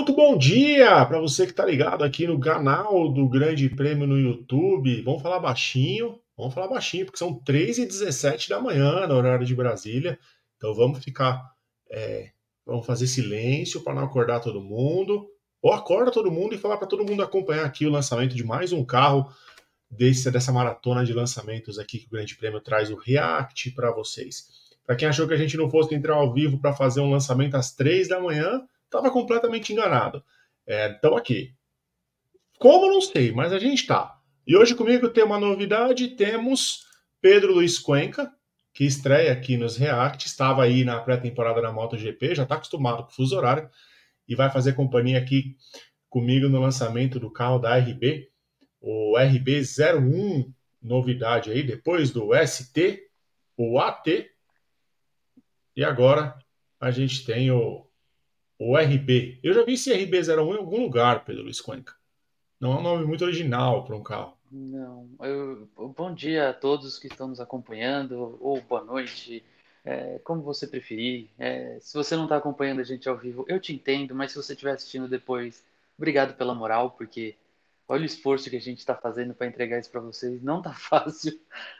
Muito bom dia para você que está ligado aqui no canal do Grande Prêmio no YouTube. Vamos falar baixinho, vamos falar baixinho, porque são 3h17 da manhã no horário de Brasília. Então vamos ficar, é, vamos fazer silêncio para não acordar todo mundo. Ou acorda todo mundo e falar para todo mundo acompanhar aqui o lançamento de mais um carro desse, dessa maratona de lançamentos aqui que o Grande Prêmio traz o React para vocês. Para quem achou que a gente não fosse entrar ao vivo para fazer um lançamento às 3 da manhã, estava completamente enganado. Então, é, aqui. Como não sei, mas a gente está. E hoje comigo tem uma novidade: temos Pedro Luiz Cuenca, que estreia aqui nos React, estava aí na pré-temporada da MotoGP, já está acostumado com o fuso horário, e vai fazer companhia aqui comigo no lançamento do carro da RB, o RB01, novidade aí, depois do ST, o AT, e agora a gente tem o o RB. Eu já vi esse RB01 em algum lugar, Pedro Luiz Cuenca. Não é um nome muito original para um carro. Não. Eu, bom dia a todos que estão nos acompanhando, ou boa noite, é, como você preferir. É, se você não está acompanhando a gente ao vivo, eu te entendo, mas se você estiver assistindo depois, obrigado pela moral, porque olha o esforço que a gente está fazendo para entregar isso para vocês, não tá fácil.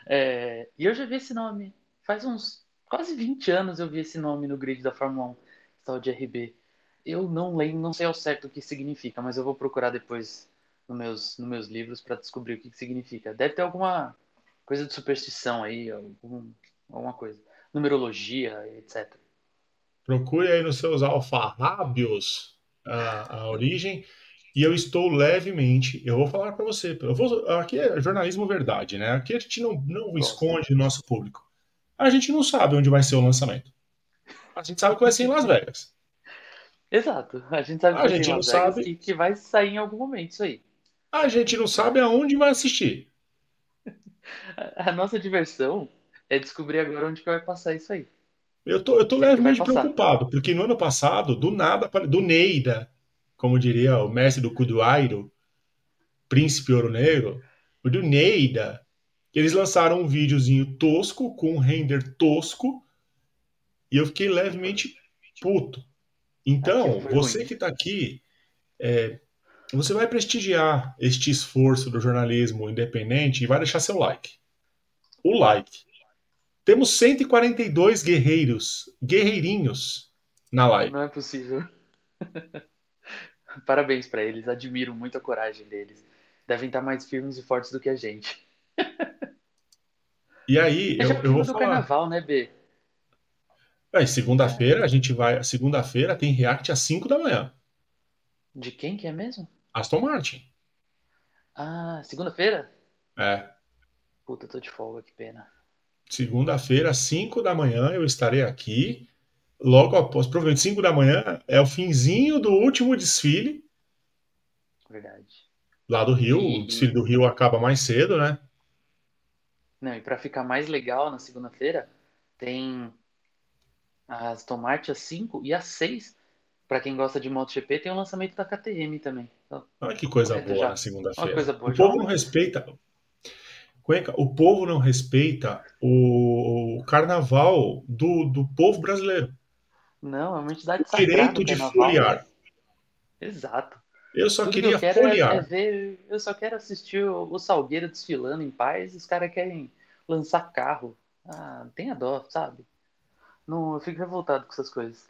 É, e eu já vi esse nome, faz uns quase 20 anos eu vi esse nome no grid da Fórmula 1, tal de RB. Eu não lembro, não sei ao certo o que significa, mas eu vou procurar depois nos meus, nos meus livros para descobrir o que, que significa. Deve ter alguma coisa de superstição aí, algum, alguma coisa. Numerologia, etc. Procure aí nos seus alfarrábios a, a origem. E eu estou levemente, eu vou falar para você, eu vou, aqui é jornalismo verdade, né? Aqui a gente não, não esconde o nosso público. A gente não sabe onde vai ser o lançamento. A gente sabe que vai ser em Las Vegas. Exato. A gente sabe a gente não sabe e que vai sair em algum momento isso aí. A gente não sabe aonde vai assistir. A nossa diversão é descobrir agora onde que vai passar isso aí. Eu tô, eu tô levemente preocupado, porque no ano passado, do nada, do Neida, como diria o mestre do Cuduairo, Príncipe Ouro Negro, o do Neida, eles lançaram um videozinho tosco, com um render tosco, e eu fiquei levemente puto. Então, você que está aqui, é, você vai prestigiar este esforço do jornalismo independente e vai deixar seu like. O like. Temos 142 guerreiros, guerreirinhos na live. Não é possível. Parabéns para eles, admiro muito a coragem deles. Devem estar mais firmes e fortes do que a gente. E aí, é eu, eu vou do falar. carnaval, né, B? É, segunda-feira a gente vai. Segunda-feira tem React às 5 da manhã. De quem que é mesmo? Aston Martin. Ah, segunda-feira? É. Puta, tô de folga, que pena. Segunda-feira, às 5 da manhã, eu estarei aqui. Logo após, provavelmente 5 da manhã, é o finzinho do último desfile. Verdade. Lá do Rio. E... O desfile do Rio acaba mais cedo, né? Não, e para ficar mais legal na segunda-feira, tem a Aston Martin, a 5 e a 6. Para quem gosta de MotoGP, tem o lançamento da KTM também. Então, Olha que coisa boa já. na segunda-feira. O povo não respeita. Cuenca, o povo não respeita o carnaval do, do povo brasileiro. Não, é uma entidade o direito de folhear. Exato. Eu só Tudo queria que eu folhear. É, é ver, eu só quero assistir o, o Salgueiro desfilando em paz. Os caras querem lançar carro. Ah, tenha dó, sabe? Não, eu fico revoltado com essas coisas.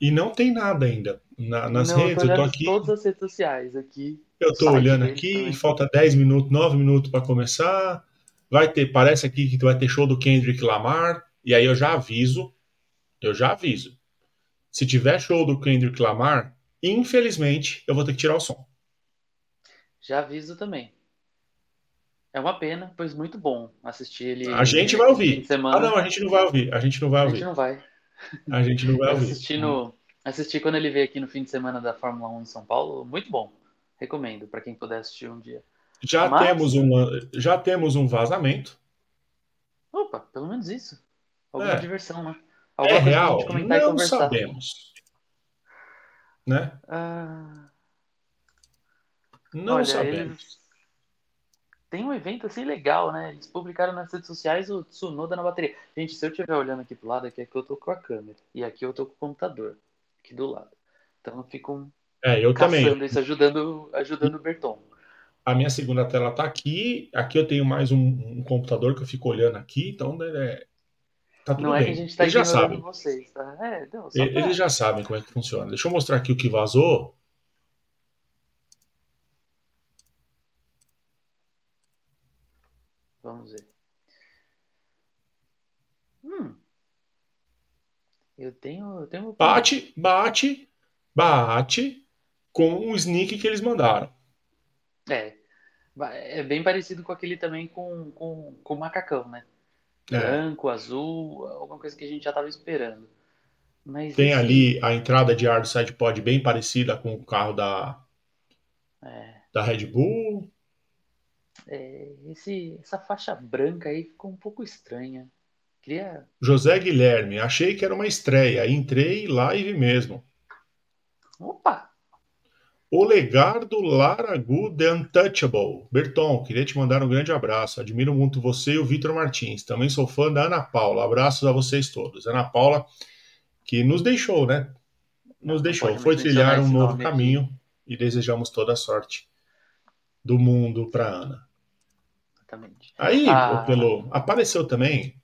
E não tem nada ainda na, nas não, redes. Eu tô, tô aqui. todas as redes sociais aqui. Eu tô olhando aqui, também. falta 10 minutos, 9 minutos para começar. Vai ter, parece aqui que vai ter show do Kendrick Lamar. E aí eu já aviso, eu já aviso. Se tiver show do Kendrick Lamar, infelizmente eu vou ter que tirar o som. Já aviso também. É uma pena, pois muito bom assistir ele. A gente vai ouvir. Ah, não, a gente não vai ouvir. A gente não vai ouvir. A gente não vai. A gente não vai ouvir. Assistir, no... quando ele veio aqui no fim de semana da Fórmula 1 em São Paulo, muito bom. Recomendo para quem puder assistir um dia. Já, Mas... temos uma... Já temos um vazamento. Opa, pelo menos isso. Alguma é. diversão, né? Alguma é real? Não sabemos. Né? Ah... Não Olha, sabemos. Eles tem um evento assim legal, né? Eles publicaram nas redes sociais o Tsunoda na bateria. Gente, se eu estiver olhando aqui pro lado, aqui, aqui eu tô com a câmera. E aqui eu tô com o computador. Aqui do lado. Então eu fico é, eu também. isso, ajudando, ajudando o Berton. A minha segunda tela tá aqui. Aqui eu tenho mais um, um computador que eu fico olhando aqui, então é, tá tudo Não bem. é que a gente tá Eles já ignorando sabem. vocês, tá? É, não, pra... Eles já sabem como é que funciona. Deixa eu mostrar aqui o que vazou. Vamos ver. Hum. Eu tenho, eu tenho. Bate, bate, bate com o sneak que eles mandaram. É, é bem parecido com aquele também com, com, com o macacão, né? É. Branco, azul, alguma coisa que a gente já tava esperando. Mas Tem esse, ali a entrada de ar do SidePod bem parecida com o carro da, é, da Red Bull. é, esse, essa faixa branca aí ficou um pouco estranha. Queria. José Guilherme, achei que era uma estreia. Entrei live mesmo. Opa! Olegardo Laragu The Untouchable. Berton, queria te mandar um grande abraço. Admiro muito você e o Vitor Martins. Também sou fã da Ana Paula. Abraços a vocês todos. Ana Paula, que nos deixou, né? Nos deixou. Foi trilhar um novo nome aqui. caminho e desejamos toda a sorte do mundo para Ana. Exatamente. Aí, Ah. ô Pelô, apareceu também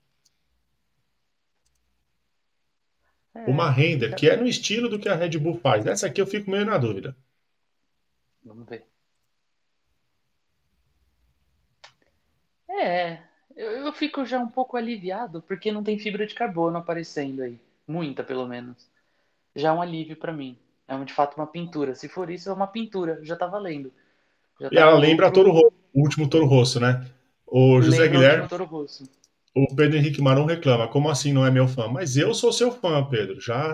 É, uma render que é no estilo do que a Red Bull faz. Essa aqui eu fico meio na dúvida. Vamos ver. É, eu, eu fico já um pouco aliviado porque não tem fibra de carbono aparecendo aí. Muita, pelo menos. Já é um alívio pra mim. É de fato uma pintura. Se for isso, é uma pintura. Já tá valendo. Já E tá ela lembra lucro, Toro Rosso, o último Toro Rosso, né? O José lembra o Guilherme, último Toro Rosso. O Pedro Henrique Marum reclama, como assim não é meu fã? Mas eu sou seu fã, Pedro. Já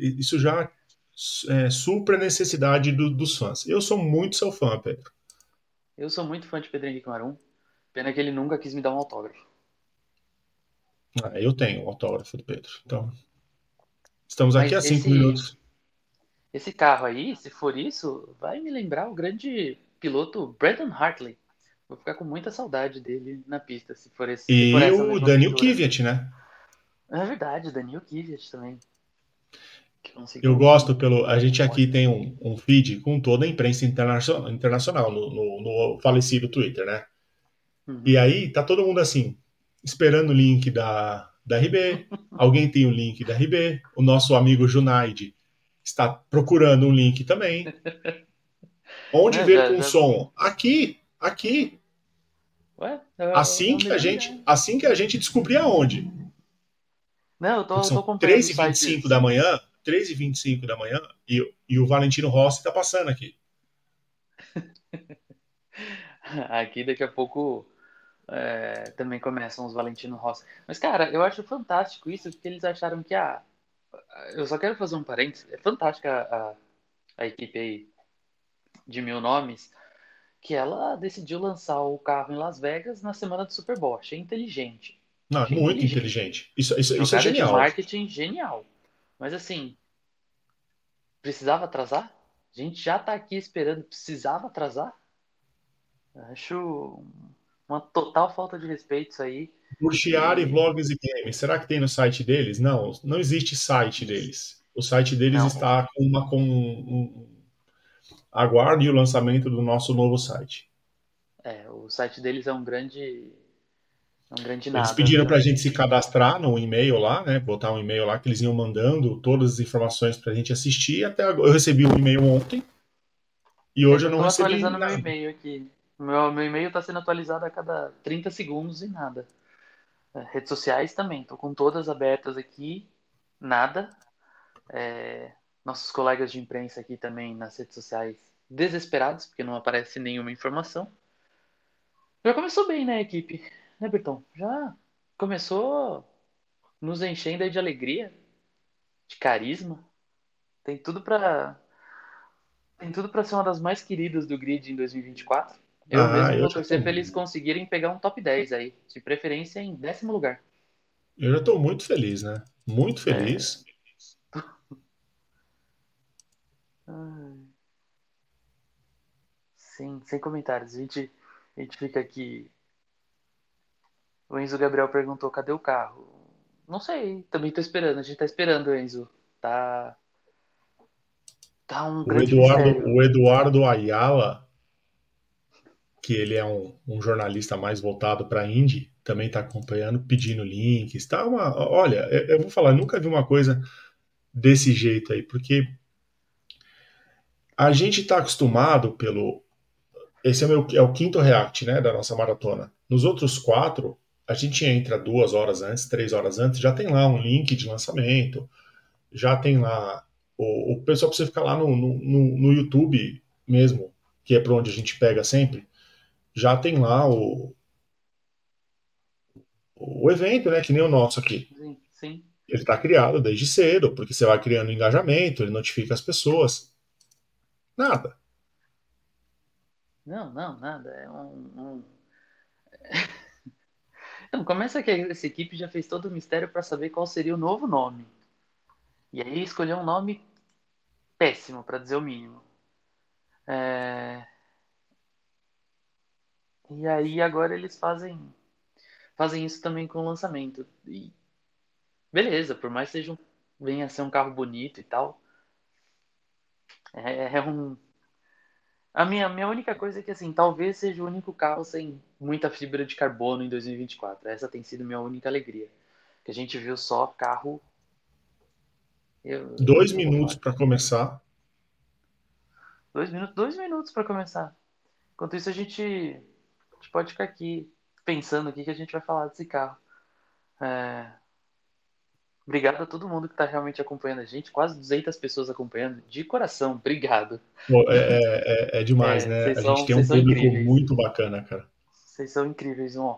isso já é, supra a necessidade do- dos fãs. Eu sou muito seu fã, Pedro. Eu sou muito fã de Pedro Henrique Marum. Pena que ele nunca quis me dar um autógrafo. Ah, eu tenho o autógrafo do Pedro. Então, estamos Mas aqui há cinco esse- minutos. Esse carro aí, se for isso, vai me lembrar o grande piloto Brandon Hartley. Vou ficar com muita saudade dele na pista, se for esse. se E for o Daniel. Kvyat, né? É verdade, Daniel Kvyat também. Eu gosto pelo. A gente aqui tem um, um feed com toda a imprensa internacional, internacional no, no- no falecido Twitter, né? Uhum. E aí tá todo mundo assim, esperando o link da, da RB. Alguém tem o link da RB. O nosso amigo Junaid está procurando um link também. Onde É, ver com já- som? Aqui, aqui. Ué? Eu- Assim eu que a gente, assim que a gente descobrir aonde. Não, eu tô, Porque tô são acompanhando os 3h25 sites. da manhã, 3h25 da manhã, e, e o Valentino Rossi tá passando aqui. Aqui daqui a pouco é, também começam os Valentino Rossi. Mas, cara, eu acho fantástico isso, porque eles acharam que a. Eu só quero fazer um parênteses. É fantástica a, a, a equipe aí de mil nomes, que ela decidiu lançar o carro em Las Vegas na semana do Super Bowl. Achei inteligente. Não, Achei muito inteligente. inteligente. Isso, isso, isso é genial. marketing genial. Mas assim, precisava atrasar? A gente já tá aqui esperando, precisava atrasar? Acho uma total falta de respeito isso aí. Burchiari E- Vlogs e Games. Será que tem no site deles? Não, não existe site deles. O site deles Não. está com uma com um- aguarde o lançamento do nosso novo site. É, o site deles é um grande. É um grande Eles nada. pediram né? para a gente se cadastrar no e-mail lá, né? Botar um e-mail lá que eles iam mandando todas as informações para a gente assistir. Até agora, eu recebi um e-mail ontem e hoje eu não tô recebi atualizando meu nada. e-mail aqui. Meu, meu e-mail está sendo atualizado a cada 30 segundos e nada. É, redes sociais também, tô com todas abertas aqui, nada. É, nossos colegas de imprensa aqui também nas redes sociais desesperados, porque não aparece nenhuma informação. Já começou bem, né, equipe? Né, Bertão? Já começou nos enchendo aí de alegria, de carisma. Tem tudo pra tem tudo para ser uma das mais queridas do grid em 2024. Eu Ah, mesmo eu vou torcer pra eles conseguirem pegar um top 10 aí, de preferência em décimo lugar. Eu já estou muito feliz, né? Muito É. feliz. Ai. Sim, sem comentários. A gente, a gente fica aqui. O Enzo Gabriel perguntou: cadê o carro? Não sei, também tô esperando. A gente tá esperando, Enzo. Tá. Tá um O grande Eduardo, mistério. o Eduardo Ayala, que ele é um, um jornalista mais voltado para Indy, também está acompanhando, pedindo links. Tá uma, olha, eu, eu vou falar, nunca vi uma coisa desse jeito aí, porque a gente está acostumado pelo. Esse é, o meu, é o quinto react né, da nossa maratona. Nos outros quatro, a gente entra duas horas antes, três horas antes, já tem lá um link de lançamento, já tem lá. O, o pessoal precisa ficar lá no, no, no YouTube mesmo, que é para onde a gente pega sempre, já tem lá o, o evento, né? Que nem o nosso aqui. Sim, sim. Ele está criado desde cedo, porque você vai criando engajamento, ele notifica as pessoas. Nada. Não, não, nada. É um. um... Começa que essa equipe já fez todo o mistério para saber qual seria o novo nome. E aí escolheu um nome péssimo, para dizer o mínimo. É... E aí agora eles fazem fazem isso também com o lançamento. E beleza, por mais que seja um, venha a ser um carro bonito e tal, é, é um a minha, minha única coisa é que, assim, talvez seja o único carro sem muita fibra de carbono em 2024. Essa tem sido minha única alegria. Que a gente viu só carro. Eu, Dois eu minutos para começar. Dois minutos, dois minutos para começar. Enquanto isso, a gente, a gente pode ficar aqui pensando o que, que a gente vai falar desse carro. É, Obrigado a todo mundo que está realmente acompanhando a gente. Quase 200 pessoas acompanhando. De coração, obrigado. Pô, É, é, é- é demais, É, né? A são- gente tem um público incríveis. muito bacana, cara. Vocês são incríveis. Um,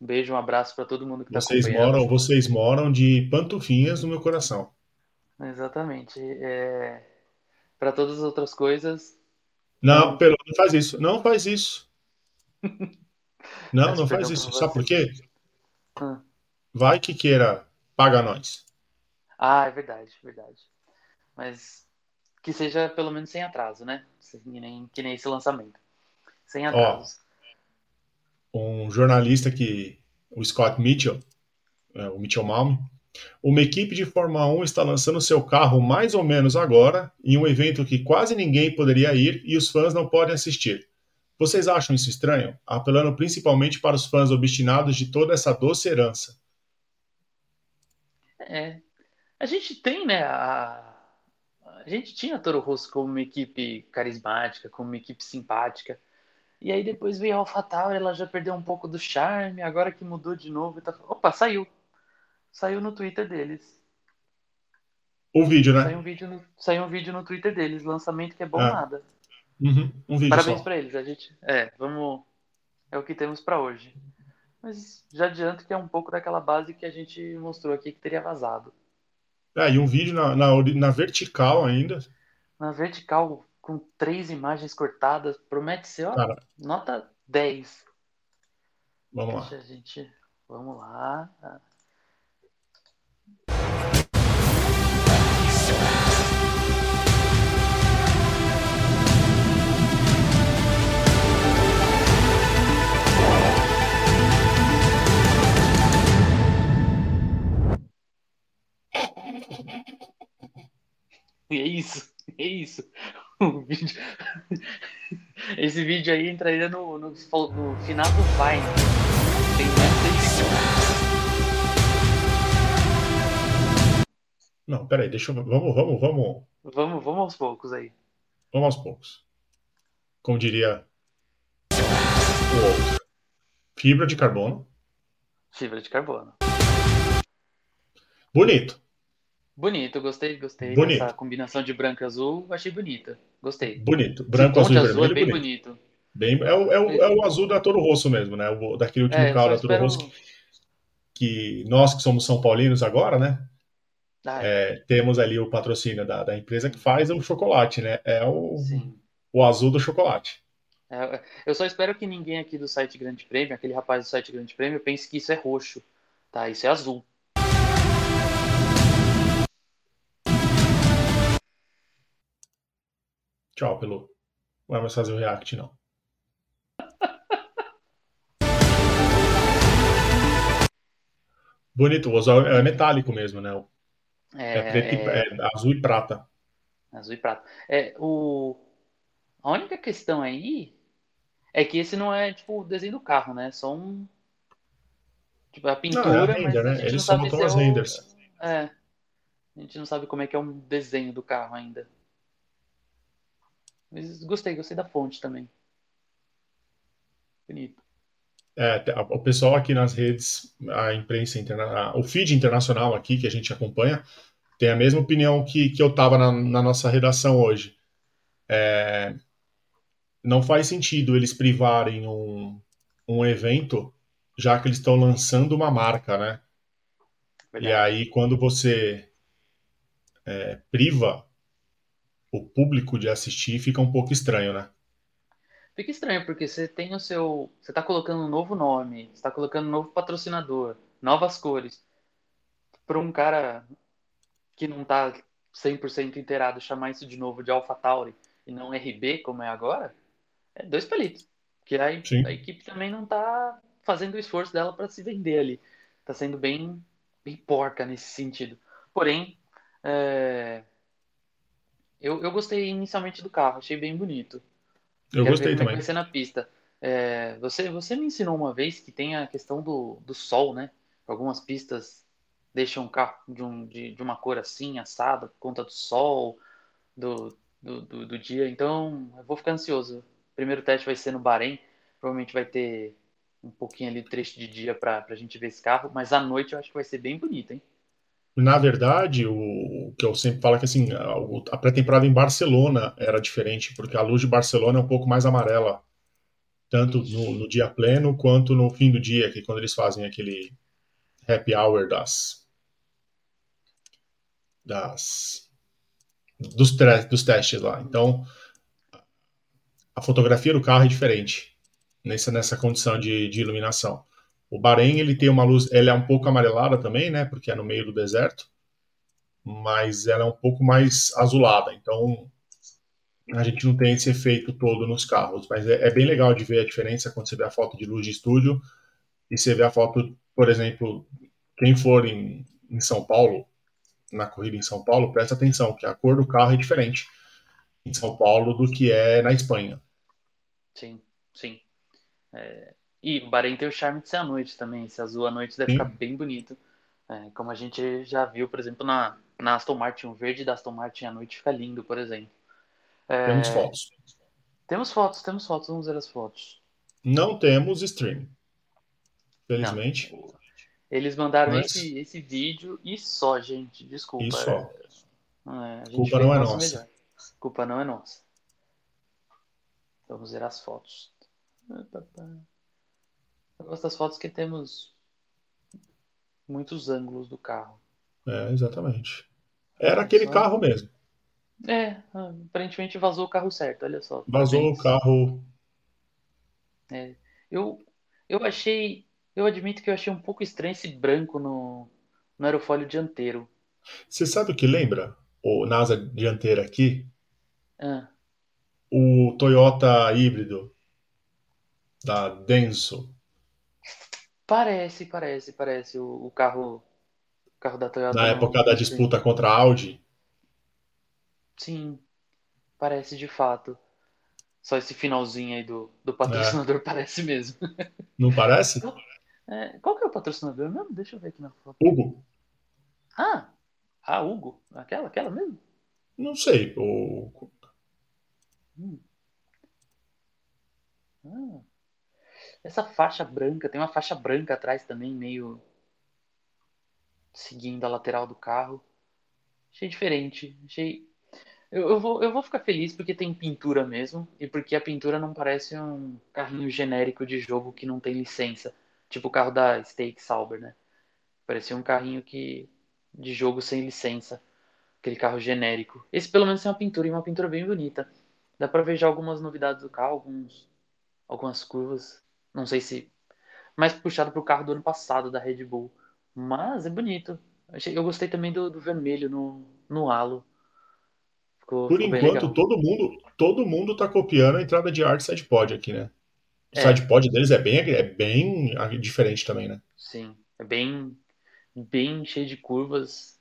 um beijo, um abraço para todo mundo que está acompanhando. moram, vocês moram de pantufinhas no meu coração. Exatamente. É... Para todas as outras coisas, Não, pelo, não faz isso. Não faz isso. Não, não faz isso. Sabe por quê? Hum. Vai que queira pagar nós. Ah, é verdade, verdade. Mas que seja pelo menos sem atraso, né? Que nem, que nem esse lançamento. Sem atrasos. Um jornalista que, o Scott Mitchell, é, o Mitchell Malm, uma equipe de Fórmula 1 está lançando seu carro mais ou menos agora, em um evento que quase ninguém poderia ir e os fãs não podem assistir. Vocês acham isso estranho? Apelando principalmente para os fãs obstinados de toda essa doce herança. É. A gente tem, né? A, a gente tinha a Toro Rosso como uma equipe carismática, como uma equipe simpática. E aí depois veio a AlphaTauri, ela já perdeu um pouco do charme, agora que mudou de novo, tá... opa, saiu. Saiu no Twitter deles. O vídeo, né? Saiu um vídeo no, saiu um vídeo no Twitter deles, lançamento que é bom Ah, nada. Uhum, um vídeo Parabéns pra eles, a gente, é, vamos, é o que temos pra hoje. Mas já adianto que é um pouco daquela base que a gente mostrou aqui que teria vazado. É, e um vídeo na, na, na vertical ainda. Na vertical, com três imagens cortadas, promete ser, ó, Cara, nota 10. vamos lá. Deixa a gente, vamos lá. E é isso, é isso. O vídeo... Esse vídeo aí entraria no, no, no final do Vine. Tem. Não, peraí, deixa eu. Vamos, vamos, vamos. Vamos, vamos aos poucos aí. Vamos aos poucos. Como diria o outro. Fibra de carbono. Fibra de carbono. Bonito. Bonito, gostei, gostei Bonito. dessa combinação de branco e azul, achei bonita. Gostei. Bonito. Branco, azul e azul é vermelho. bem bonito. bonito. Bem, é, o, é, o, é o azul da Toro Rosso mesmo, né? O, daquele último É, carro da Toro. Rosso que nós que somos São Paulinos agora, né? Ah, é, temos ali o patrocínio da, da empresa que faz o chocolate, né? É o, sim. o azul do chocolate. É, eu só espero que ninguém aqui do site Grande Prêmio, aquele rapaz do site Grande Prêmio, pense que isso é roxo. Tá? Isso é azul. Tchau, Pelu. Não vai mais fazer o react, não. Bonito, o azul é metálico mesmo, né? É, preto e, É, é azul e prata. Azul e prata. É, o... A única questão aí é que esse não é, tipo, o desenho do carro, né? É só um... Tipo, a pintura, Não, é a render, né? Eles só se é as renders. É, a gente não sabe como é que é um desenho do carro ainda. Mas gostei, gostei da fonte também. Bonito. É, o pessoal aqui nas redes, a imprensa interna, o feed internacional aqui que a gente acompanha, tem a mesma opinião que, que eu tava na, na nossa redação hoje. Não faz sentido eles privarem um, um evento, já que eles estão lançando uma marca, né? E Verdade. aí, quando você é, priva o público de assistir, fica um pouco estranho, né? Fica estranho, porque você tem o seu. Você tá colocando um novo nome, você tá colocando um novo patrocinador, novas cores. Para um cara que não tá 100% inteirado chamar isso de novo de AlphaTauri e não RB, como é agora, é dois palitos. Porque a, a equipe também não tá fazendo o esforço dela para se vender ali. Tá sendo bem, bem porca nesse sentido. Porém, é, eu, eu gostei inicialmente do carro, achei bem bonito. Eu Quero ver gostei como é também. vai ser na pista. É, você, você me ensinou uma vez que tem a questão do, do sol, né? Algumas pistas deixam o carro de, um, de, de uma cor assim, assada, por conta do sol, do, do, do, do dia. Então, eu vou ficar ansioso. O primeiro teste vai ser no Bahrein. Provavelmente vai ter um pouquinho ali de trecho de dia para a gente ver esse carro. Mas à noite eu acho que vai ser bem bonito, hein? Na verdade, o, que eu sempre falo é que assim, a, a pré-temporada em Barcelona era diferente, porque a luz de Barcelona é um pouco mais amarela, tanto no, no dia pleno quanto no fim do dia, que é quando eles fazem aquele happy hour das das dos, dos testes lá. Então, a fotografia do carro é diferente nessa, nessa condição de, de iluminação. O Bahrein, ele tem uma luz, ela é um pouco amarelada também, né, porque é no meio do deserto, mas ela é um pouco mais azulada, então a gente não tem esse efeito todo nos carros, mas é, é bem legal de ver a diferença quando você vê a foto de luz de estúdio e você vê a foto, por exemplo, quem for em, em São Paulo, na corrida em São Paulo, presta atenção, que a cor do carro é diferente em São Paulo do que é na Espanha. Sim, sim. É, E o Bahrein tem o charme de ser à noite também. Esse azul à noite deve Sim. ficar bem bonito. É, como a gente já viu, por exemplo, na, na Aston Martin, o verde da Aston Martin à noite fica lindo, por exemplo. É, Temos fotos. Temos fotos, temos fotos, vamos ver as fotos. Não temos stream. Felizmente. Eles mandaram Mas- esse, esse vídeo e só, gente. Desculpa. E só. É, a gente Culpa não é nossa. melhor. Culpa não é nossa. Vamos ver as fotos. Eu gosto das fotos que temos muitos ângulos do carro. É, exatamente. Era aquele Só- carro mesmo. É, aparentemente vazou o carro certo, olha só. Vazou o carro. Eu, eu achei, eu admito que eu achei um pouco estranho esse branco no, no aerofólio dianteiro. Você sabe o que lembra? O na asa dianteira aqui, Ah, o Toyota híbrido da Denso. Parece, parece, parece o, o carro, o carro da Toyota. Na época da disputa contra a Audi. Sim, parece de fato. Só esse finalzinho aí do, do patrocinador parece mesmo. Não parece? É, qual que é o patrocinador mesmo? Deixa eu ver aqui na foto. Hugo? Ah, a Hugo, aquela, aquela mesmo? Não sei. O... Ah. Essa faixa branca, tem uma faixa branca atrás também, meio seguindo a lateral do carro. Achei diferente. Achei. Eu, eu vou, eu vou ficar feliz porque tem pintura mesmo e porque a pintura não parece um carrinho genérico de jogo que não tem licença. Tipo o carro da Stake Sauber, né? Parecia um carrinho que de jogo sem licença. Aquele carro genérico. Esse pelo menos tem uma pintura e uma pintura bem bonita. Dá pra ver já algumas novidades do carro, alguns, algumas curvas. Não sei se mais puxado pro carro do ano passado da Red Bull. Mas é bonito. Eu gostei também do, do vermelho no, no halo. Ficou, Por ficou enquanto, todo mundo, todo mundo tá copiando a entrada de arte sidepod aqui, né? O É. sidepod deles é bem, é bem diferente também, né? Sim, é bem, bem cheio de curvas.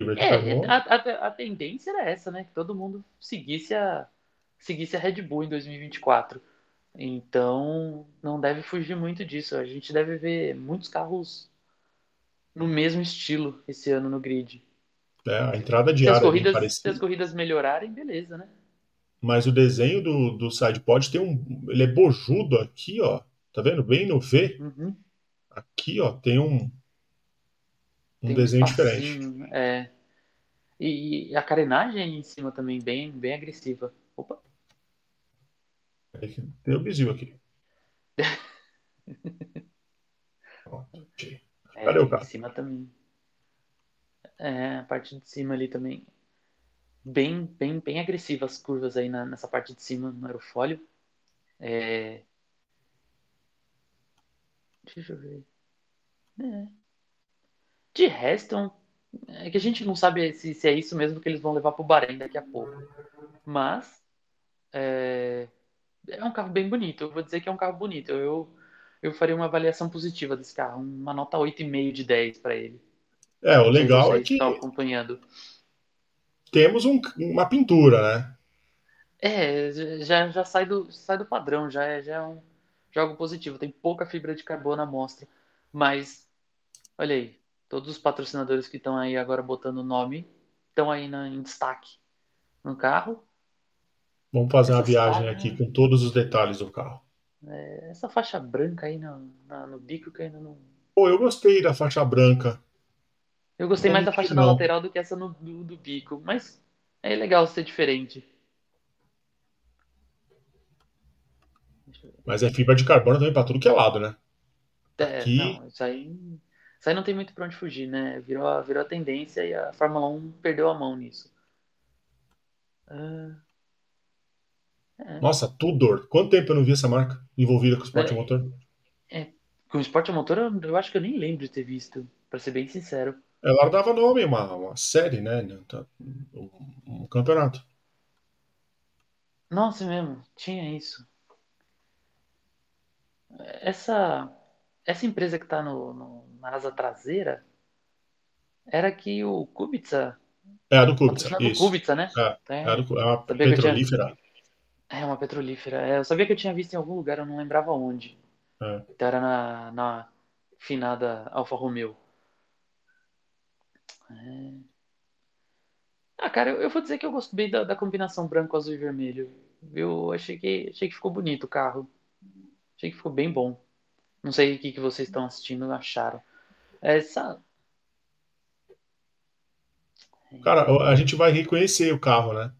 É, a, a, a tendência era essa, né? Que todo mundo seguisse a, seguisse a Red Bull em 2024. Então, não deve fugir muito disso. A gente deve ver muitos carros no mesmo estilo esse ano no grid. É, a entrada Se as diária é bem corridas, se as corridas melhorarem, beleza, né? Mas o desenho do, do sidepod tem um. Ele é bojudo aqui, ó. Tá vendo? Bem no V. Uhum. Aqui, ó, tem um, um Tem um desenho diferente. espacinho, é. E, e a carenagem em cima também bem, bem agressiva. Opa, Tem o bizil aqui. Pronto, achei. é, Cadê o em carro? cima também. É, a parte de cima ali também. Bem, bem, bem agressiva as curvas aí na- nessa parte de cima no aerofólio. É... Deixa eu ver. É. De resto, é que a gente não sabe se, se é isso mesmo que eles vão levar pro Bahrein daqui a pouco. Mas é, é um carro bem bonito. Eu vou dizer que é um carro bonito. Eu, eu faria uma avaliação positiva desse carro, uma nota 8,5 de 10 para ele. É, o legal é que estão acompanhando. temos um- uma pintura, né? É, já, já sai do, sai do padrão, já é, já é um jogo positivo. Tem pouca fibra de carbono à mostra. Mas, olha aí, todos os patrocinadores que estão aí agora botando o nome estão aí na- em destaque no carro. Vamos fazer uma Essas viagem faixas- aqui com todos os detalhes do carro. Essa faixa branca aí no, na- no bico que ainda não. Pô, eu gostei da faixa branca. Eu gostei Não mais da faixa da lateral do que essa no, do, do bico. Mas é legal ser diferente. Mas é fibra de carbono também pra tudo que é lado, né? É, Aqui- não, isso aí, isso aí não tem muito pra onde fugir, né? Virou, a- virou a tendência e a Fórmula 1 perdeu a mão nisso. Ah, é. Nossa, Tudor. Quanto tempo eu não vi essa marca envolvida com o esporte É. motor? Com o esporte a motor, eu, eu acho que eu nem lembro de ter visto, pra ser bem sincero. Ela dava nome a uma, uma série, né? Um, um campeonato. Nossa, mesmo, tinha isso. Essa, essa empresa que tá no, no- na asa traseira era que o Kubica, É a do Kubica, patrocinado do isso. Kubica, né? É, É, É, a do, é petrolífera. É uma petrolífera. É, eu sabia que eu tinha visto em algum lugar, eu não lembrava onde. É. Então era na, na finada Alfa Romeo. É. Ah, cara, eu, eu vou dizer que eu gosto bem da, da combinação branco, azul e vermelho. Eu achei que, achei que ficou bonito o carro. Achei que ficou bem bom. Não sei o que, que vocês estão assistindo acharam. Essa. Cara, a gente vai reconhecer o carro, né?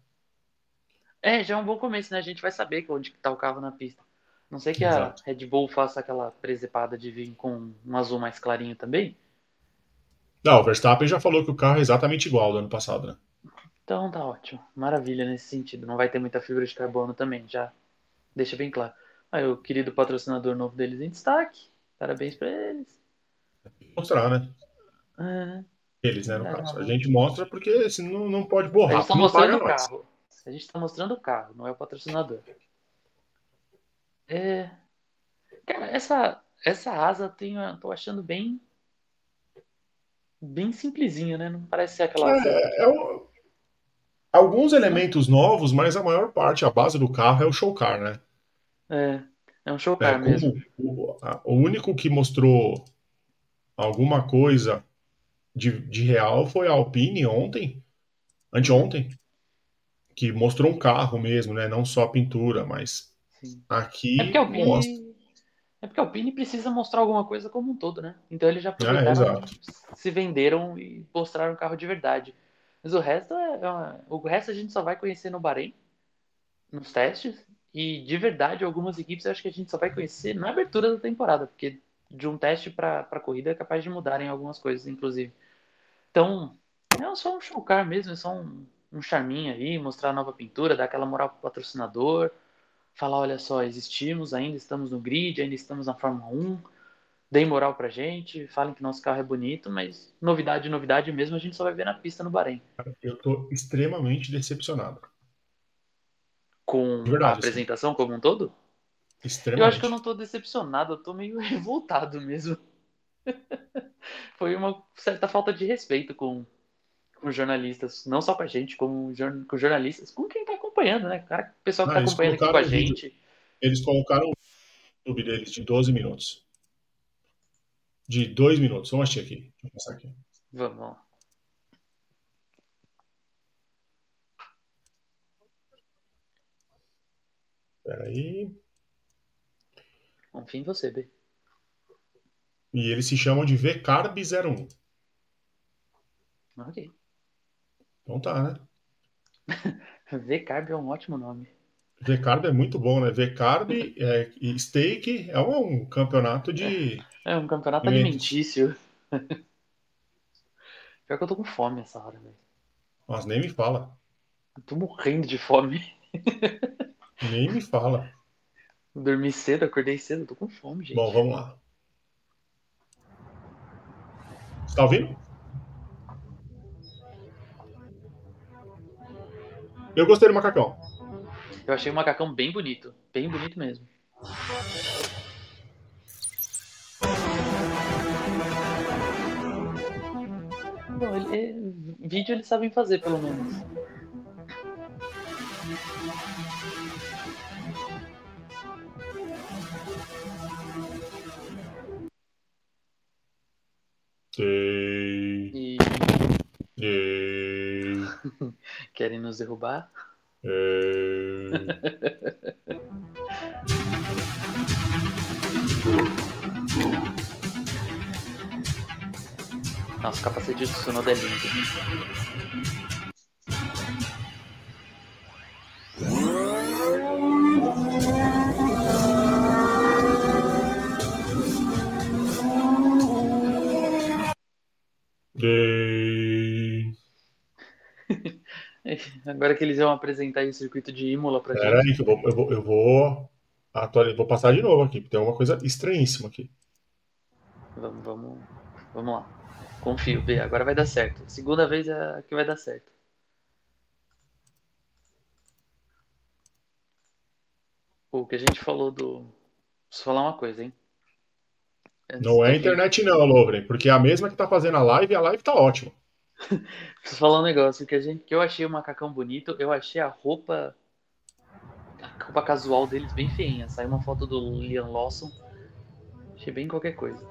É, já é um bom começo, né? A gente vai saber onde que tá o carro na pista. Não sei que a Exato. Red Bull faça aquela presepada de vir com um azul mais clarinho também. Não, o Verstappen já falou que o carro é exatamente igual ao do ano passado, né? Então tá ótimo. Maravilha nesse sentido. Não vai ter muita fibra de carbono também, já deixa bem claro. Aí o querido patrocinador novo deles em destaque. Parabéns pra eles. Mostrar, né? É, Eles, né, no É. caso. A gente mostra porque senão não pode a borrar. tá não mostrando o carro. A gente tá mostrando o carro, não é o patrocinador. É. Cara, essa, essa asa tem, eu tô achando bem. Bem simplesinha, né? Não parece ser aquela asa. É, é o- Alguns elementos novos, mas a maior parte, a base do carro é o show car, né? É, é um show É, car mesmo. o, o único que mostrou alguma coisa de, de real foi a Alpine ontem, anteontem, que mostrou um carro mesmo, né? Não só a pintura, mas Sim. aqui É porque a mostra. Alpine. É porque a Alpine precisa mostrar alguma coisa como um todo, né? Então eles já É, aproveitaram, exato. se venderam e mostraram o carro de verdade. Mas o resto é, é uma- o resto a gente só vai conhecer no Bahrein, nos testes. E de verdade, algumas equipes eu acho que a gente só vai conhecer na abertura da temporada, porque de um teste para para corrida é capaz de mudarem algumas coisas, inclusive. Então, é só um showcar mesmo, é só um, um charminho aí, mostrar a nova pintura, dar aquela moral pro patrocinador, falar, olha só, existimos, ainda estamos no grid, ainda estamos na Fórmula 1, deem moral pra gente, falem que nosso carro é bonito, mas novidade, novidade mesmo, a gente só vai ver na pista no Bahrein. Eu tô extremamente decepcionado. Com De verdade, a apresentação como um todo? Eu Extremamente. acho que eu não tô decepcionado, eu tô meio revoltado mesmo. Foi uma certa falta de respeito com, com jornalistas, não só com a gente, como com jornalistas, com quem tá acompanhando, né? Cara, o pessoal que Ah, tá eles acompanhando aqui com a vídeo. gente. Eles colocaram o YouTube deles de 12 minutos. De 2 minutos. Vamos assistir aqui. Deixa eu passar aqui. Vamos lá. Espera aí. Confio em você, B. E eles se chamam de VCarb01. Ok. Então tá, né? V-Carb é um ótimo nome. VCarb é muito bom, né? VCarb é, e Steak é um, um campeonato de. É um campeonato alimentício. Pior que eu tô com fome essa hora, velho. Mas nem me fala. Eu tô morrendo de fome. Nem me fala. Dormi cedo, acordei cedo, tô com fome, gente. Bom, vamos lá. Você tá ouvindo? Eu gostei do macacão. Eu achei o macacão bem bonito. Bem bonito mesmo. Bom, ele, é- vídeo eles sabem fazer, pelo menos. Ei, E ei, querem nos derrubar. ei. Nossa, capacete do Tsunoda é lindo. Agora que eles vão apresentar o circuito de Imola pra Pera gente. aí, que eu vou, eu vou, eu vou, atuali- vou passar de novo aqui, porque tem uma coisa estranhíssima aqui. Vamos, vamos, vamos lá. Confio, B. Agora vai dar certo. Segunda vez é que vai dar certo. O que a gente falou do. Preciso falar uma coisa, hein? Antes Não é internet não, Lovren, porque é a mesma que tá fazendo a live e a live tá ótima. Preciso falar um negócio que a gente, que eu achei o macacão bonito, eu achei a roupa a roupa casual deles bem feinha. Saiu uma foto do Liam Lawson. Achei bem qualquer coisa.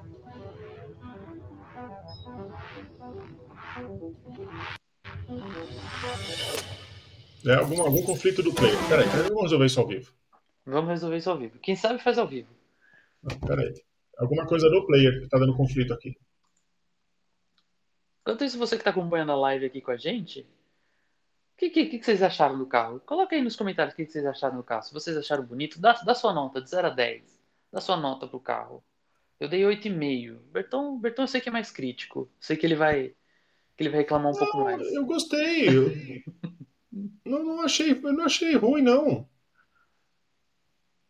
É algum, algum conflito do player. Peraí, vamos resolver isso ao vivo. Vamos resolver isso ao vivo. Quem sabe faz ao vivo. Não, peraí. Alguma coisa do player que tá dando conflito aqui. Enquanto isso, você que está acompanhando a live aqui com a gente, o que, que, que vocês acharam do carro? Coloca aí nos comentários o que, que vocês acharam do carro. Se vocês acharam bonito, dá, dá sua nota, de 0 a 10. Dá sua nota pro carro. Eu dei 8,5. Bertão, Bertão eu sei que é mais crítico. Sei que ele vai, que ele vai reclamar um pouco mais. Eu gostei. Eu... não, não achei, eu não achei ruim, não.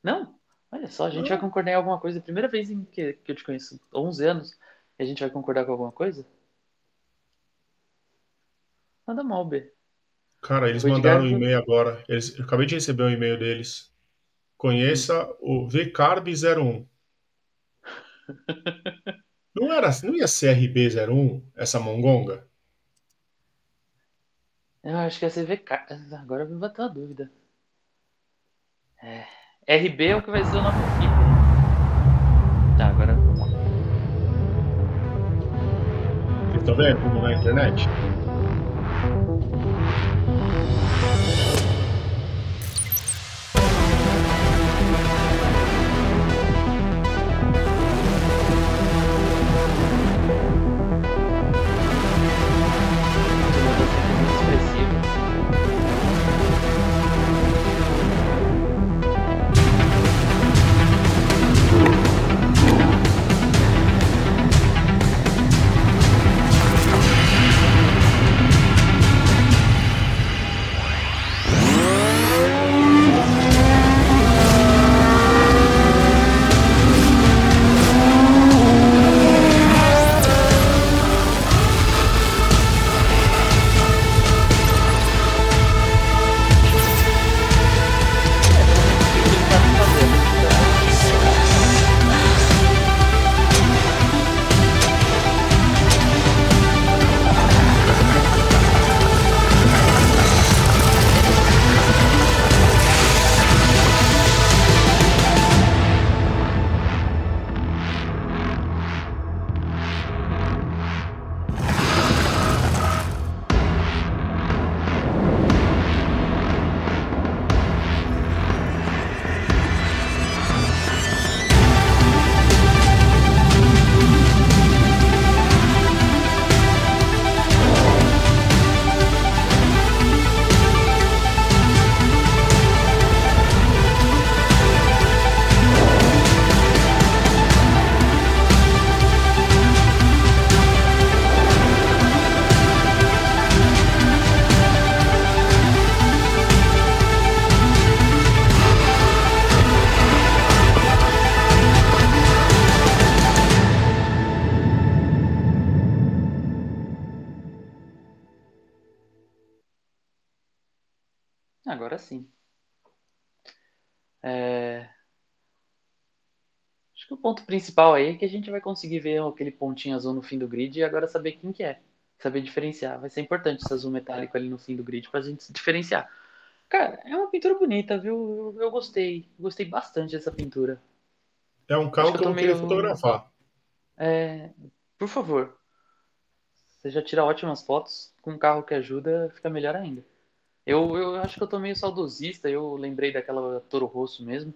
Não? Olha só, a gente Não. vai concordar em alguma coisa. Primeira vez em que, que eu te conheço, 11 anos, e a gente vai concordar com alguma coisa? Nada mal, B. Cara, eles mandaram um e-mail agora. Eles, eu acabei de receber um e-mail deles. Conheça o VCarb01. Não era, não ia ser RB01 essa mongonga? Eu acho que é CVK. Agora me bateu uma dúvida. É. RB é o que vai ser o nome do equipe. né? Tá, agora vamos lá. Vocês estão vendo como na internet? Agora sim. É... Acho que o ponto principal aí é que a gente vai conseguir ver aquele pontinho azul no fim do grid e agora saber quem que é. Saber diferenciar. Vai ser importante esse azul metálico ali no fim do grid pra gente se diferenciar. Cara, é uma pintura bonita, viu? Eu, eu gostei. Gostei bastante dessa pintura. É um carro que, que eu, vou meio... querer fotografar. É... Por favor. Você já tira ótimas fotos. Com um carro que ajuda, fica melhor ainda. Eu, eu acho que eu tô meio saudosista. Eu lembrei daquela Toro Rosso mesmo.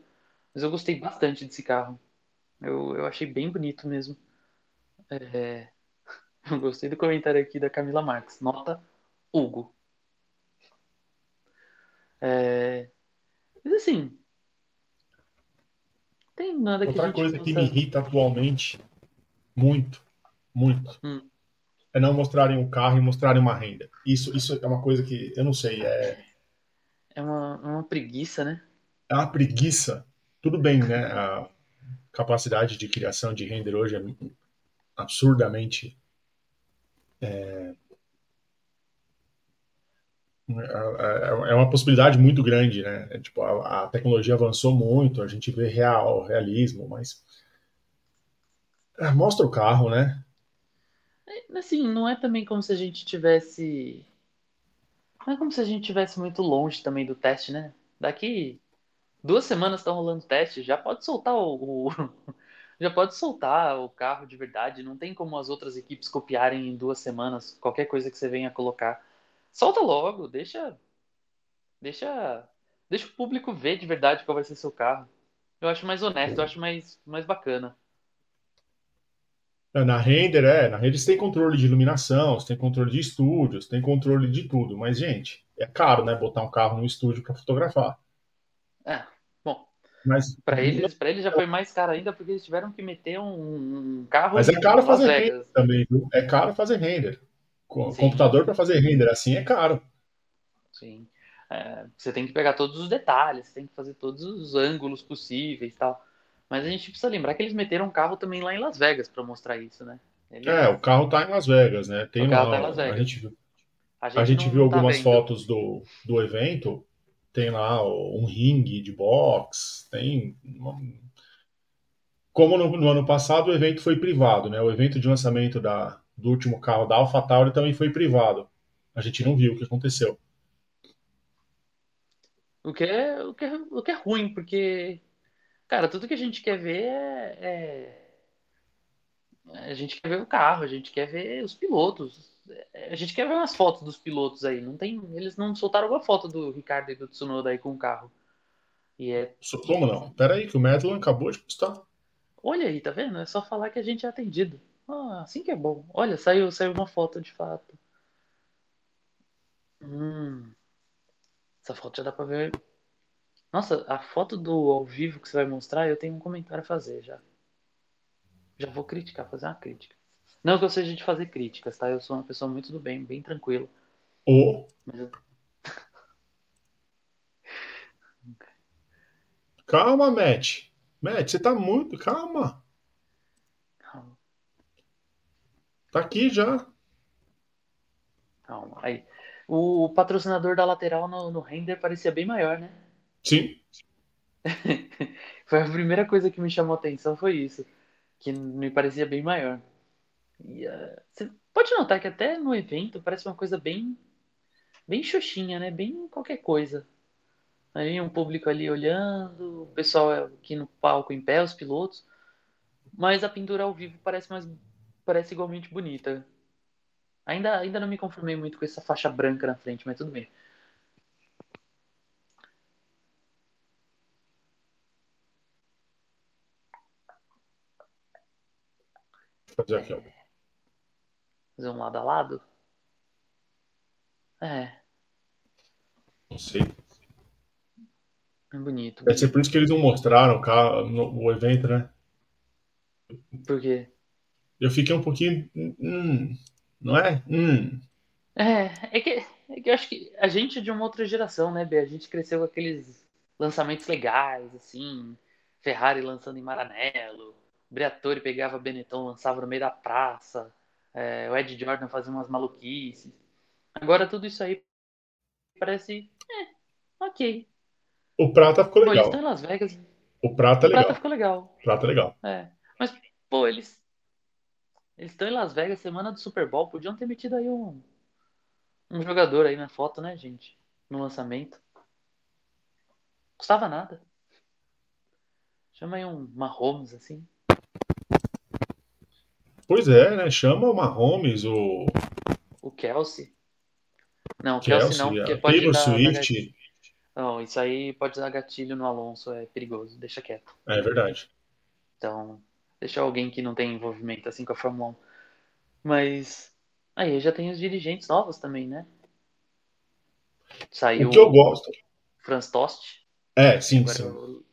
Mas eu gostei bastante desse carro. Eu, eu achei bem bonito mesmo. É... Eu gostei do comentário aqui da Camila Marques. Nota Hugo. É... Mas assim. Tem nada que Outra coisa que me irrita atualmente, muito, muito, hum. É não mostrarem um carro e mostrarem uma renda. Isso, isso é uma coisa que eu não sei. É, é uma, uma preguiça, né? É uma preguiça. Tudo bem, né? A capacidade de criação de render hoje é absurdamente é, é, é uma possibilidade muito grande, né? É, tipo, a, a, tecnologia avançou muito, a gente vê real, realismo, mas é, mostra o carro, né? É, assim, não é também como se a gente tivesse não é como se a gente tivesse muito longe também do teste, né? Daqui duas semanas estão rolando teste, já pode soltar o, o já pode soltar o carro de verdade. Não tem como as outras equipes copiarem em duas semanas qualquer coisa que você venha colocar. Solta logo, deixa. Deixa. Deixa o público ver de verdade qual vai ser seu carro. Eu acho mais honesto, eu acho mais, mais bacana. Na render, é, na render você tem controle de iluminação, você tem controle de estúdio, você tem controle de tudo. Mas, gente, é caro, né? Botar um carro no estúdio para fotografar. É, bom. Mas para eles, para eles já foi mais caro ainda porque eles tiveram que meter um, carro. Mas é caro fazer render também, viu? É caro fazer render. Sim. Computador para fazer render assim é caro. Sim. É, você tem que pegar todos os detalhes, você tem que fazer todos os ângulos possíveis tal. Mas a gente precisa lembrar que eles meteram um carro também lá em Las Vegas para mostrar isso, né? Ele... É, o carro tá em Las Vegas, né? Tem o carro uma... tá em Las Vegas. A gente, a gente, a gente viu tá algumas tá fotos do, do evento. Tem lá um ringue de box, tem. Como no, no ano passado o evento foi privado, né? O evento de lançamento da, do último carro da AlphaTauri também foi privado. A gente não viu o que aconteceu. O que é, o que é, o que é ruim, porque, cara, tudo que a gente quer ver é, é, A gente quer ver o carro, a gente quer ver os pilotos. A gente quer ver umas fotos dos pilotos aí. Não tem, eles não soltaram uma foto do Ricardo e do Tsunoda aí com o carro. E é... Como não? Pera aí, que o Medlin acabou de postar. Olha aí, tá vendo? É só falar que a gente é atendido. Ah, assim que é bom. Olha, saiu, saiu uma foto de fato. Hum. Essa foto já dá pra ver. Nossa, a foto do ao vivo que você vai mostrar, eu tenho um comentário a fazer já. Já vou criticar, fazer uma crítica. Não que eu seja de fazer críticas, tá? Eu sou uma pessoa muito do bem, bem tranquilo. Oh. Eu... Calma, Matt. Matt, você tá muito. Calma. Tá aqui já. Calma. Aí. O patrocinador da lateral no, no render parecia bem maior, né? Sim. foi a primeira coisa que me chamou a atenção, foi isso. Que me parecia bem maior. E, uh, você pode notar que até no evento parece uma coisa bem bem xoxinha, né? Bem qualquer coisa. Aí um público ali olhando, o pessoal aqui no palco em pé, os pilotos. Mas a pintura ao vivo parece mais parece igualmente bonita. Ainda, ainda não me conformei muito com essa faixa branca na frente, mas tudo bem. Fazer aqui, ó. Fazer um lado a lado? É. Não sei. É bonito. Deve ser por isso que eles não mostraram o, carro, no, o evento, né? Por quê? eu fiquei um pouquinho. Hum, não é? Hum. É, é que, é que eu acho que a gente é de uma outra geração, né, B? A gente cresceu com aqueles lançamentos legais, assim. Ferrari lançando em Maranello, Briatore pegava Benetton, lançava no meio da praça, é, o Ed Jordan fazia umas maluquices. Agora tudo isso aí parece. É, ok. O Prata ficou Pô, eles legal. estão em Las Vegas. O Prata é O Prata legal. ficou legal. O Prata é legal. É. Mas, pô, eles. Eles estão em Las Vegas, semana do Super Bowl. Podiam ter metido aí um. Um jogador aí na foto, né, gente? No lançamento. Custava nada. Chama aí um Mahomes, assim. Pois é, né? Chama o Mahomes, o O Kelsey. Não, o Kelsey, Kelsey, não, porque pode Taylor dar, Swift. Não, isso aí pode dar gatilho no Alonso, é perigoso. Deixa quieto. É verdade. Então, deixa alguém que não tem envolvimento assim com a Fórmula 1. Mas aí já tem os dirigentes novos também, né? Saiu O que eu gosto. Franz Tost, É, sim, sim. o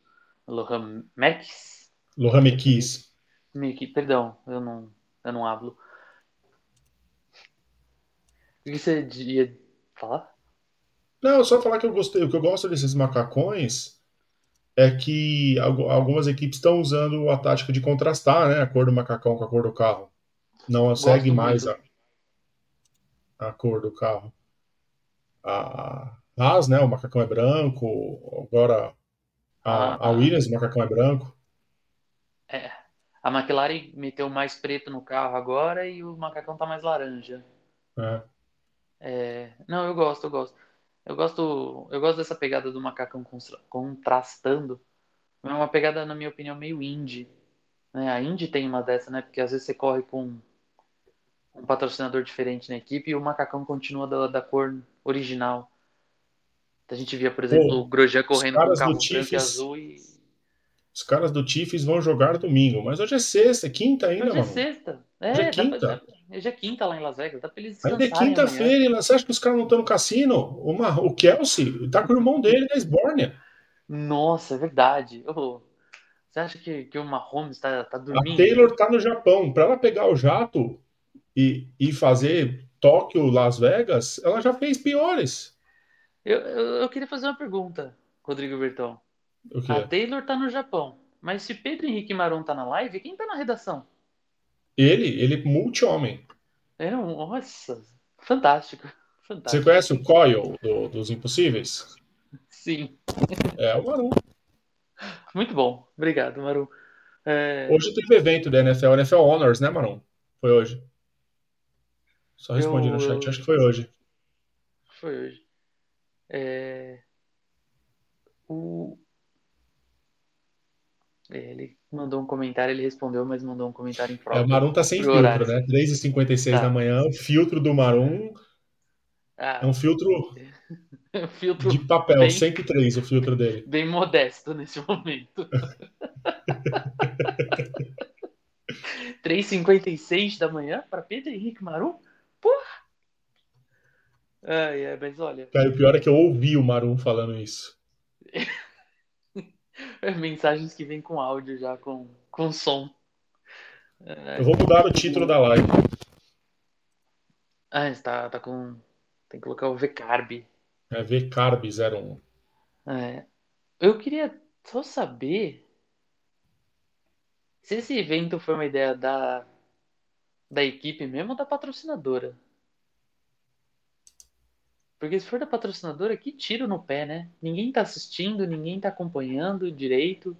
Lohan Merckx. Lohan Mekis. Mickey, perdão, eu não, eu não hablo. O que você ia falar? Não, só falar que eu gostei. O que eu gosto desses macacões é que algu- algumas equipes estão usando a tática de contrastar, né? A cor do macacão com a cor do carro. Não segue mais a, a cor do carro. A Haas, né? O macacão é branco. Agora a, a Ah. Williams, o macacão é branco. É, a McLaren meteu mais preto no carro agora e o macacão tá mais laranja. né? É, não, eu gosto, eu gosto. Eu gosto, eu gosto dessa pegada do macacão contrastando. É uma pegada, na minha opinião, meio indie. Né? A indie tem uma dessa, né? Porque às vezes você corre com um patrocinador diferente na equipe e o macacão continua da, da cor original. A gente via, por exemplo, Pô, o Grosjean correndo com do carro branco e azul e Os caras do Tifes vão jogar domingo, mas hoje é sexta, é quinta ainda, Hoje é mano. sexta. É, Hoje é pra- quinta. hoje é quinta lá em Las Vegas. Dá pra eles Ainda é quinta-feira, você acha que os caras não estão no cassino? Uma, o Kelsey tá com o irmão dele da Esbórnia. Nossa, é verdade. Ô, você acha que, que o Mahomes tá, tá A dormindo? Taylor tá no Japão. Para ela pegar o jato e, e fazer Tóquio, Las Vegas, ela já fez piores. Eu, eu, eu queria fazer uma pergunta, Rodrigo Bertão. A Taylor tá no Japão. Mas se Pedro Henrique Maron tá na live, quem tá na redação? Ele, ele multi-homem. É, um- nossa, fantástico. Você Fantástico. conhece o Coyle do- dos Impossíveis? Sim, É o Maru. muito bom. Obrigado, Maru. É, Hoje teve evento da NFL, NFL Honors, né, Maru? Foi hoje. Só respondi Eu- no chat, eu- acho que foi hoje. foi hoje. É, o... é, Ele mandou um comentário, ele respondeu, mas mandou um comentário É, impróprio. o Marum tá sem filtro, horário. né? 3h56 Tá. da manhã, o filtro do Marum Ah, é um filtro filtro de papel, bem- 103 o filtro dele. bem modesto nesse momento. 3h56 da manhã para Pedro Henrique Marum? Porra! Ai, é, mas olha, Cara, o pior é que eu ouvi o Marum falando isso. mensagens que vêm com áudio já, com, com som. É, Eu vou mudar o título da live. Ah, está, tá com. Tem que colocar o VCarb. É VCarb01. É, eu queria só saber se esse evento foi uma ideia da, da equipe mesmo ou da patrocinadora. Porque se for da patrocinadora, que tiro no pé, né? Ninguém tá assistindo, ninguém tá acompanhando direito.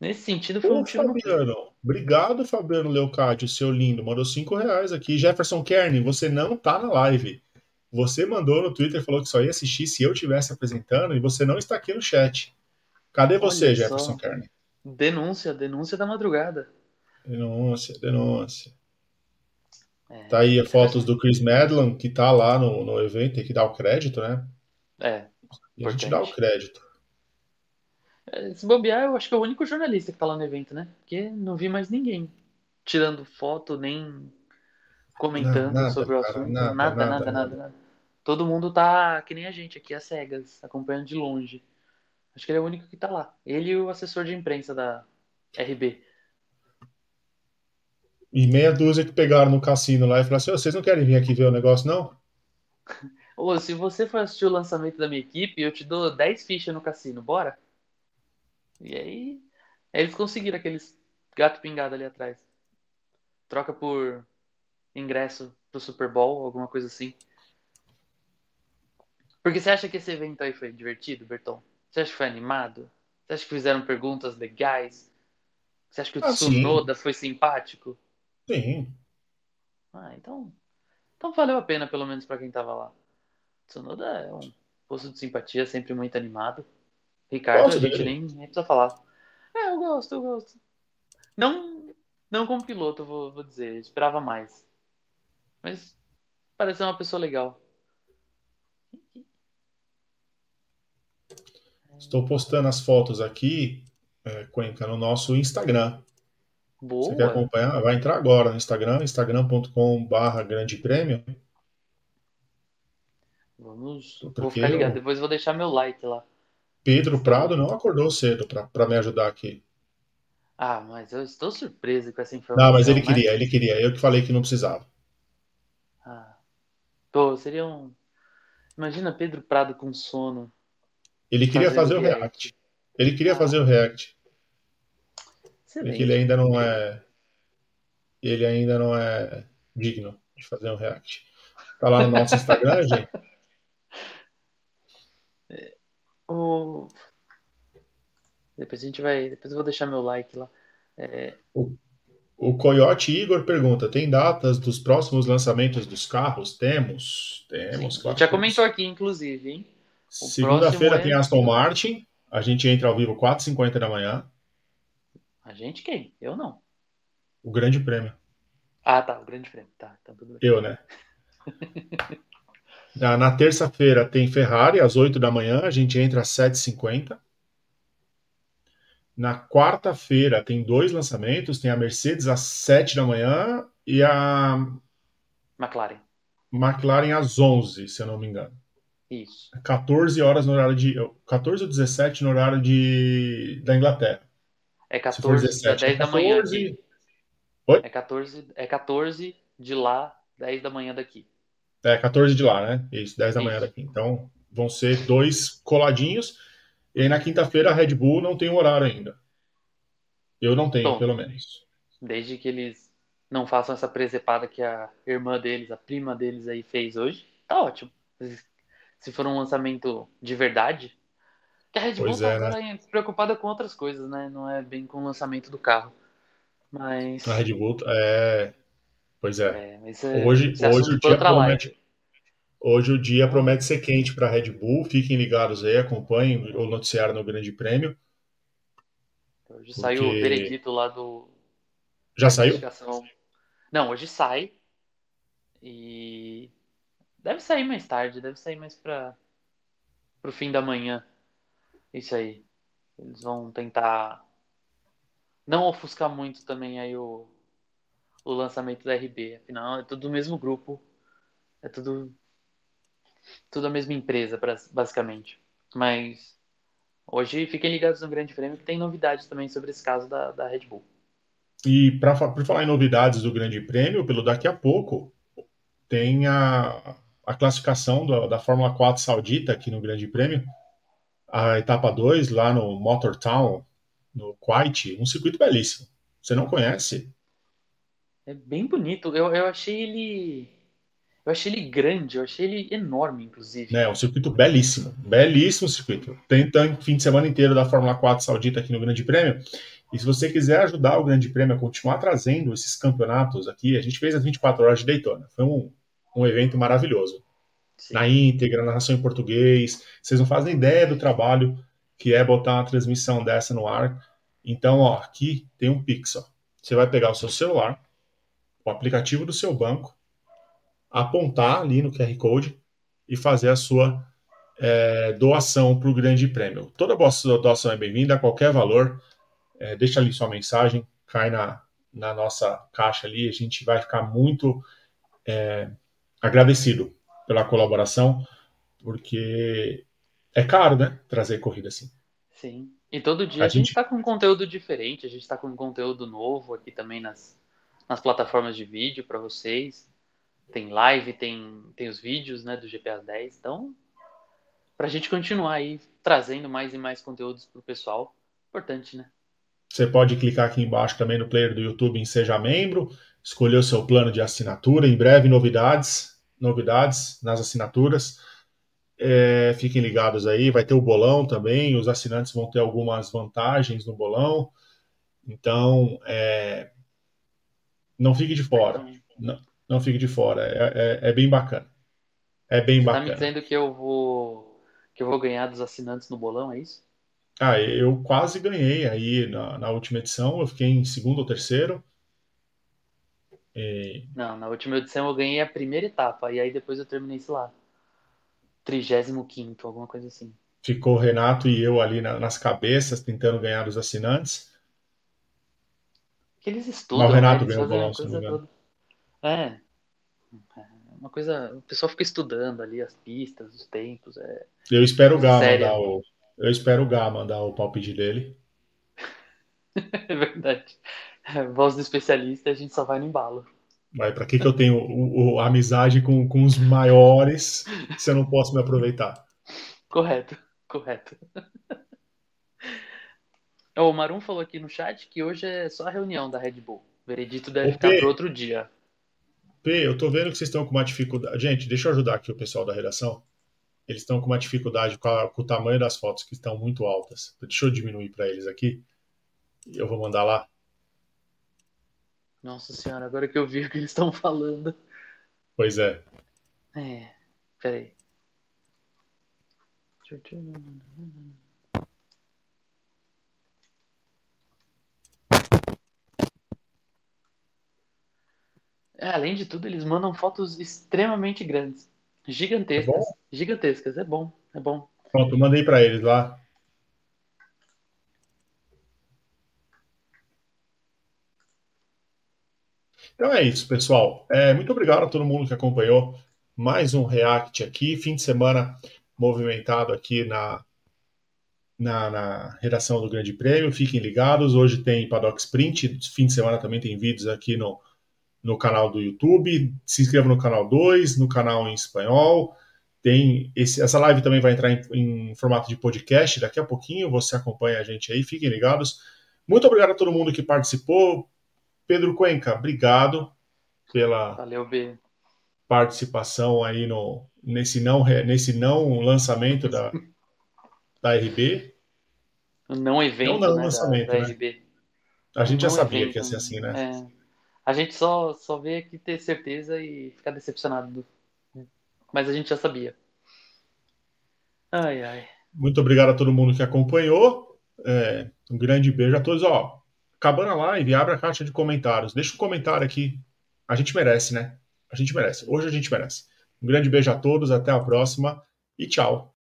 Nesse sentido, foi um Ô, tiro no pé. Fabiano, obrigado, Fabiano Leocádio, seu lindo. Mandou 5 reais aqui. Jefferson Kern, você não tá na live. Você mandou no Twitter, falou que só ia assistir se eu estivesse apresentando e você não está aqui no chat. Cadê você, Olha Jefferson só. Kern? Denúncia, denúncia da madrugada. Denúncia, denúncia. É, Tá aí fotos do Chris Medland, que tá lá no, no evento, tem que dar o crédito, né? é. E a gente dá o crédito. É, Se bobear, eu acho que é o único jornalista que tá lá no evento, né? Porque não vi mais ninguém tirando foto, nem comentando Nada, sobre o cara, assunto. nada, Nada, nada, nada, nada, nada, Todo mundo tá que nem a gente aqui, às cegas, acompanhando de longe. Acho que ele é o único que tá lá. Ele e o assessor de imprensa da RB. E meia dúzia que pegaram no cassino lá e falaram assim: "Ô, vocês não querem vir aqui ver o negócio, não? Ô, se você for assistir o lançamento da minha equipe, eu te dou 10 fichas no cassino, bora? E aí, aí eles conseguiram aqueles gato pingado ali atrás. Troca por ingresso pro Super Bowl, alguma coisa assim. Porque você acha que esse evento aí foi divertido, Berton? Você acha que foi animado? Você acha que fizeram perguntas legais? Você acha que o ah, Tsunoda sim. foi simpático? Sim. Ah, então. Então valeu a pena, pelo menos para quem tava lá. Tsunoda é um posto de simpatia, sempre muito animado. Ricardo, Gosto a gente nem, nem, precisa falar. É, eu gosto, eu gosto. Não, não como piloto, vou, vou dizer. Eu esperava mais. Mas parece uma pessoa legal. Estou postando as fotos aqui, é, Cuenca, no nosso Instagram. Boa. Você quer acompanhar? Vai entrar agora no Instagram, instagram.com.br Grande Prêmio. Vamos. Porque vou ficar ligado. Eu... Depois vou deixar meu like lá. Pedro Prado não acordou cedo para me ajudar aqui. Ah, mas eu estou surpreso com essa informação. Não, mas ele queria, ele queria. Eu que falei que não precisava. Ah. Pô, seria um. Imagina Pedro Prado com sono. Ele queria fazer, fazer o react. react. Ele queria ah. fazer o react. Excelente. ele ainda não é. Ele ainda não é digno de fazer um react. Tá lá no nosso Instagram, gente. O... Depois a gente vai. Depois eu vou deixar meu like lá. É... O, o Coyote Igor pergunta: tem datas dos próximos lançamentos dos carros? Temos. Temos, claro. A gente já comentou aqui, inclusive, hein? Segunda-feira é... tem Aston Martin. A gente entra ao vivo 4h50 da manhã. A gente quem? Eu não. O Grande Prêmio. Ah, tá. O Grande Prêmio. Tá, então tudo bem. Eu, né? na, na terça-feira tem Ferrari às 8 da manhã. A gente entra às 7h50. Na quarta-feira tem dois lançamentos. Tem a Mercedes às 7 da manhã e a McLaren. McLaren às 11, se eu não me engano. Isso. 14 horas no horário de. 14 ou 17 no horário de, da Inglaterra. É 14, 17, é 10 da manhã aqui. Oi? É 14, é 14 de lá, 10 da manhã daqui. É 14 de lá, né? Isso, 10 da Isso. manhã daqui. Então vão ser dois coladinhos. E aí na quinta-feira a Red Bull não tem horário ainda. Eu não tenho, Bom, pelo menos. Desde que eles não façam essa presepada que a irmã deles, a prima deles aí fez hoje, tá ótimo. Se for um lançamento de verdade, a Red Bull tá, é, né? preocupada com outras coisas, né? Não é bem com o lançamento do carro. Mas. A Red Bull é. Pois é. é, é hoje hoje o dia promete. Hoje o dia promete ser quente para a Red Bull. Fiquem ligados aí, acompanhem o noticiário no Grande Prêmio. Hoje porque... saiu o veredito lá do. Já saiu? Não, hoje sai. E deve sair mais tarde, deve sair mais para o fim da manhã. Isso aí. Eles vão tentar não ofuscar muito também aí o, o lançamento da RB. Afinal, é tudo do mesmo grupo. É tudo tudo a mesma empresa, basicamente. Mas hoje fiquem ligados no Grande Prêmio que tem novidades também sobre esse caso da, da Red Bull. E para falar em novidades do Grande Prêmio, pelo daqui a pouco tem a, a classificação da, da Fórmula 4 Saudita aqui no Grande Prêmio a etapa 2 lá no Motor Town, no Kuwait, um circuito belíssimo. Você não conhece? É bem bonito. Eu, eu achei ele. Eu achei ele grande, eu achei ele enorme, inclusive. É, um circuito belíssimo. Belíssimo circuito. Tem tanto fim de semana inteiro da Fórmula 4 Saudita aqui no Grande Prêmio. E se você quiser ajudar o Grande Prêmio a continuar trazendo esses campeonatos aqui, a gente fez as 24 horas de Daytona. Foi um, um evento maravilhoso. Na íntegra, narração em português. Vocês não fazem ideia do trabalho que é botar uma transmissão dessa no ar. Então, ó, aqui tem um Pix. Ó. Você vai pegar o seu celular, o aplicativo do seu banco, apontar ali no QR Code e fazer a sua é, doação para o Grande Prêmio. Toda doação é bem-vinda, a qualquer valor. É, deixa ali sua mensagem, cai na, na nossa caixa ali. A gente vai ficar muito é, agradecido pela colaboração, porque é caro, né? Trazer corrida assim. Sim. E todo dia a, a gente está com conteúdo diferente, a gente está com conteúdo novo aqui também nas, nas plataformas de vídeo para vocês. Tem live, tem, tem os vídeos né, do GPA 10. Então, para a gente continuar aí trazendo mais e mais conteúdos para o pessoal, importante, né? Você pode clicar aqui embaixo também no player do YouTube em Seja Membro, escolher o seu plano de assinatura. Em breve, novidades novidades nas assinaturas. É, fiquem ligados aí, vai ter o bolão também, os assinantes vão ter algumas vantagens no bolão. Então, é, não fique de fora. Não, não fique de fora. É, é, é bem bacana. É bem Você tá bacana. me dizendo que eu vou que eu vou ganhar dos assinantes no bolão, é isso? Ah, eu quase ganhei aí na, na última edição. Eu fiquei em segundo ou terceiro. E Não, na última edição eu ganhei a primeira etapa, e aí depois eu terminei, sei lá, 35º, alguma coisa assim. ficou o Renato e eu ali na- nas cabeças tentando ganhar dos assinantes. Que eles Mas o estudam, né? Renato Eles ganhou o bolão, se não me engano. É, é uma coisa. O pessoal fica estudando ali as pistas, os tempos, é Eu espero o Gá séria. mandar o. Eu espero o Gá mandar o palpite dele. É verdade. Voz do especialista, a gente só vai no embalo. Mas pra que que eu tenho o, o- a amizade com, com os maiores se eu não posso me aproveitar? Correto, correto. O Marum falou aqui no chat que hoje é só a reunião da Red Bull. O veredito deve Ô, ficar para outro dia. P, eu tô vendo que vocês estão com uma dificuldade. Gente, deixa eu ajudar aqui o pessoal da redação. Eles estão com uma dificuldade com, a- com o tamanho das fotos que estão muito altas. Deixa eu diminuir para eles aqui. Eu vou mandar lá. Nossa senhora, agora que eu vi o que eles estão falando. Pois é. É, peraí. É, além de tudo, eles mandam fotos extremamente grandes. É Gigantescas. bom? Gigantescas. É bom, é bom. Pronto, eu mandei para eles lá. Então é isso, pessoal. É, muito obrigado a todo mundo que acompanhou mais um React aqui. Fim de semana movimentado aqui na, na, na redação do Grande Prêmio. Fiquem ligados. Hoje tem Paddock Sprint. Fim de semana também tem vídeos aqui no, no canal do YouTube. Se inscreva no canal 2, no canal em espanhol. Tem esse, essa live também vai entrar em, em formato de podcast daqui a pouquinho. Você acompanha a gente aí. Fiquem ligados. Muito obrigado a todo mundo que participou. Pedro Cuenca, obrigado pela Valeu, participação aí no, nesse, não, nesse não lançamento da, da RB. Não evento, Não, não, né, da, lançamento, da né? RB. A gente já Não sabia evento, que ia ser assim, né? É. A gente só, só veio aqui ter certeza e ficar decepcionado. Mas a gente já sabia. Ai, ai. Muito obrigado a todo mundo que acompanhou. É, um grande beijo a todos. Ó, acabando a live, abre a caixa de comentários. Deixa um comentário aqui. A gente merece, né? A gente merece. Hoje a gente merece. Um grande beijo a todos, até a próxima e tchau.